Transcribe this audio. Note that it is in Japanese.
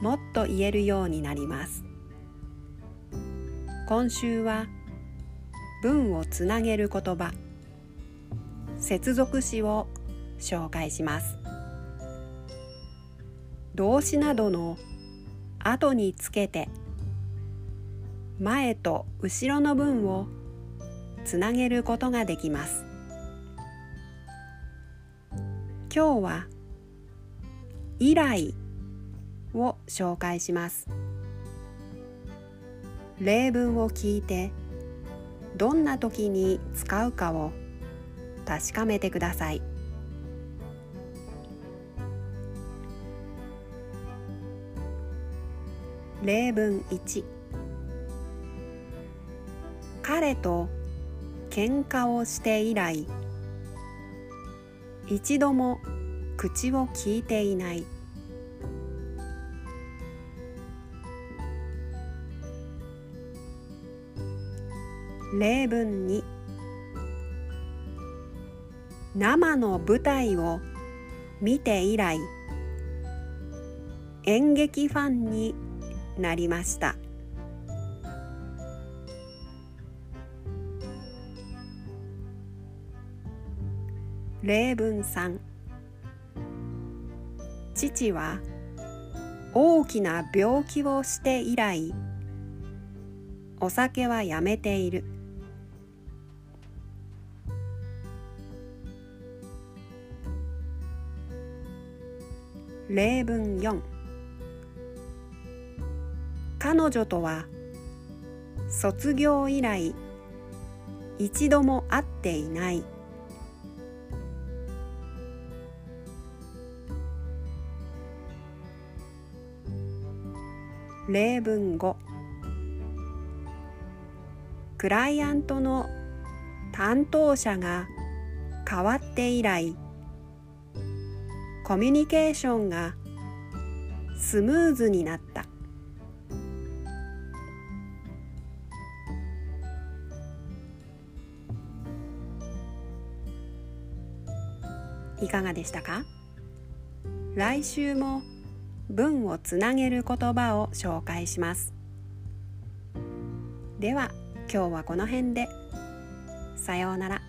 もっと言えるようになります。今週は文をつなげる言葉。接続詞を紹介します。動詞などの後につけて前と後ろの文をつなげることができます。今日は以来を紹介します。例文を聞いてどんな時に使うかを確かめてください。例文1彼と喧嘩をして以来一度も口を聞いていない。例文2生の舞台を見て以来演劇ファンになりました。例文3父は大きな病気をして以来お酒はやめている。例文4彼女とは卒業以来一度も会っていない。例文5クライアントの担当者が変わって以来コミュニケーションがスムーズになった。いかがでしたか？来週も文をつなげる言葉を紹介します。では今日はこの辺で。さようなら。